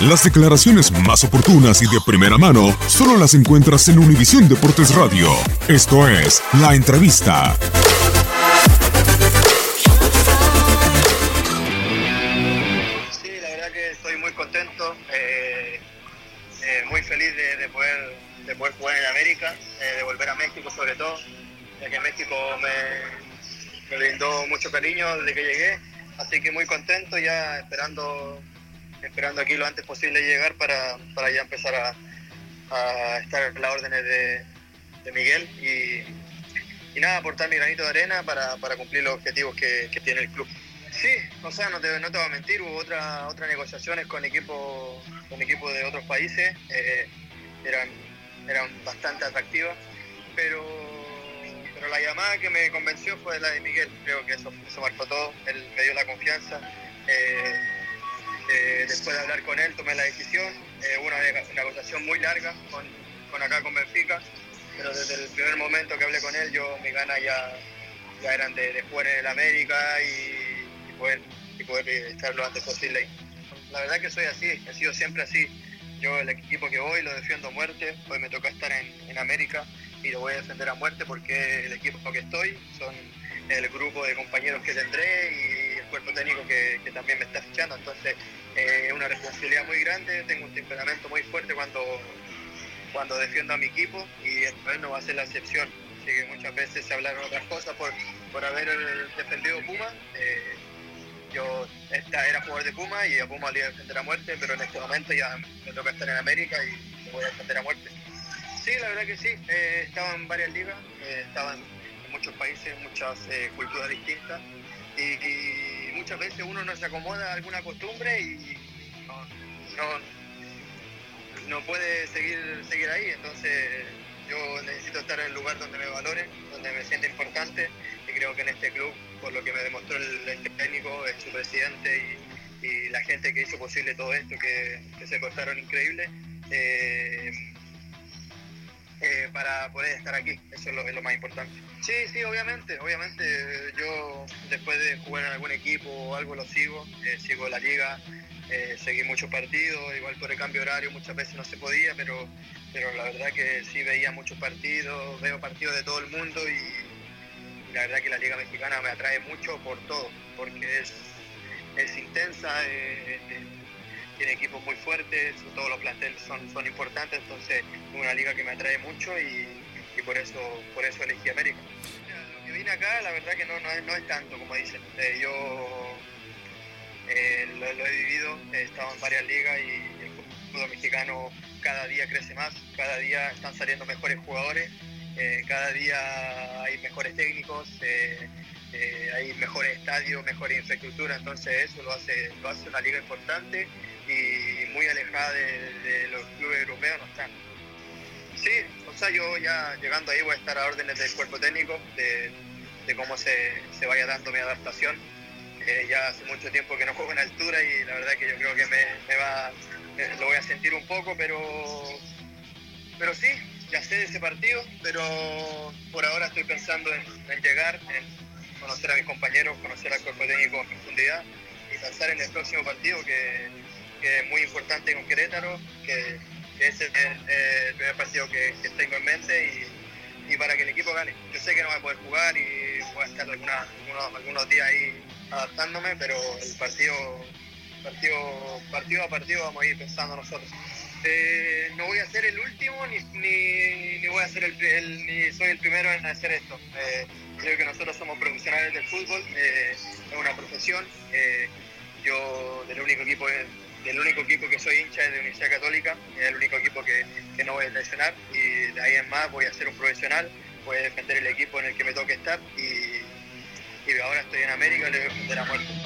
Las declaraciones más oportunas y de primera mano solo las encuentras en Univisión Deportes Radio. Esto es La Entrevista. Sí, la verdad que estoy muy contento, eh, eh, muy feliz de poder, de poder jugar en América, eh, de volver a México sobre todo, ya que México me, me brindó mucho cariño desde que llegué, así que muy contento ya esperando, esperando aquí lo antes posible llegar para, para ya empezar a, a estar las órdenes de, de Miguel y, y nada, aportar mi granito de arena para, para cumplir los objetivos que, tiene el club. Sí, o sea, no te, no te voy a mentir, hubo otra, otras negociaciones con equipos con equipos de otros países, eh, eran, eran bastante atractivas, pero, pero la llamada que me convenció fue la de Miguel, creo que eso, eso marcó todo, él me dio la confianza, eh, eh, después de hablar con él tomé la decisión, eh, una neg- negociación muy larga con, con acá con Benfica, pero desde el primer momento que hablé con él, yo mis ganas ya, ya eran de, de jugar en el América y, y poder, poder estar lo antes posible. La verdad que soy así, he sido siempre así. Yo el equipo que voy lo defiendo a muerte, hoy me toca estar en, en América y lo voy a defender a muerte porque el equipo que estoy son el grupo de compañeros que tendré y el cuerpo técnico que, también me está fichando. Entonces eh, es una responsabilidad muy grande, tengo un temperamento muy fuerte cuando, cuando defiendo a mi equipo y esta vez no va a ser la excepción. Así que muchas veces se hablaron otras cosas por, por haber defendido Puma. Eh, yo era jugador de Puma y a Puma le iba a defender a muerte, pero en este momento ya me toca estar en América y lo voy a defender a muerte. Sí, la verdad que sí, eh, estaba en varias ligas, eh, estaba en muchos países, muchas eh, culturas distintas. Y, muchas veces uno no se acomoda a alguna costumbre y no, no, puede seguir, seguir ahí, entonces yo necesito estar en el lugar donde me valoren, donde me sienta importante. Y creo que en este club, por lo que me demostró el, técnico, el, su presidente y, la gente que hizo posible todo esto, que, se portaron increíbles, eh, eh, para poder estar aquí, eso es lo, es lo más importante. Sí, sí, obviamente, obviamente yo después de jugar en algún equipo o algo lo sigo, eh, sigo la liga, eh, seguí muchos partidos, igual por el cambio horario muchas veces no se podía, pero, pero la verdad que sí veía muchos partidos, veo partidos de todo el mundo y, y la verdad que la liga mexicana me atrae mucho por todo, porque es, es intensa, tiene equipos muy fuertes, todos los planteles son, son importantes, entonces es una liga que me atrae mucho y, y por eso por eso elegí América. Lo que vine acá, la verdad que no, no, es, no es tanto como dicen. Eh, yo eh, lo, he vivido, he estado en varias ligas y el fútbol mexicano cada día crece más, cada día están saliendo mejores jugadores, eh, cada día hay mejores técnicos, eh, eh, hay mejores estadios, mejores infraestructura, entonces eso lo hace, lo hace una liga importante y muy alejada de, los clubes europeos no están. Sí, o sea, yo ya llegando ahí voy a estar a órdenes del cuerpo técnico, de, cómo se, se, vaya dando mi adaptación. ya hace mucho tiempo que no juego en altura y la verdad que yo creo que me, me va, lo voy a sentir un poco, pero, pero sí, ya sé de ese partido, pero por ahora estoy pensando en, llegar, en conocer a mis compañeros, conocer al cuerpo técnico en profundidad y pensar en el próximo partido que, es muy importante con Querétaro, que, es el, primer partido que, tengo en mente y, para que el equipo gane. Yo sé que no voy a poder jugar y voy a estar algunos, algunos días ahí adaptándome, pero el partido, partido, a partido vamos a ir pensando nosotros. Eh, no voy a ser el último ni, ni, voy a ser el, ni soy el primero en hacer esto. Eh, creo que nosotros somos profesionales del fútbol, eh, es una profesión. yo del único equipo del único equipo que soy hincha es de Universidad Católica, es el único equipo que, que, no voy a lesionar y de ahí en más voy a ser un profesional, voy a defender el equipo en el que me toque estar y, y ahora estoy en América y le voy a defender a muerte.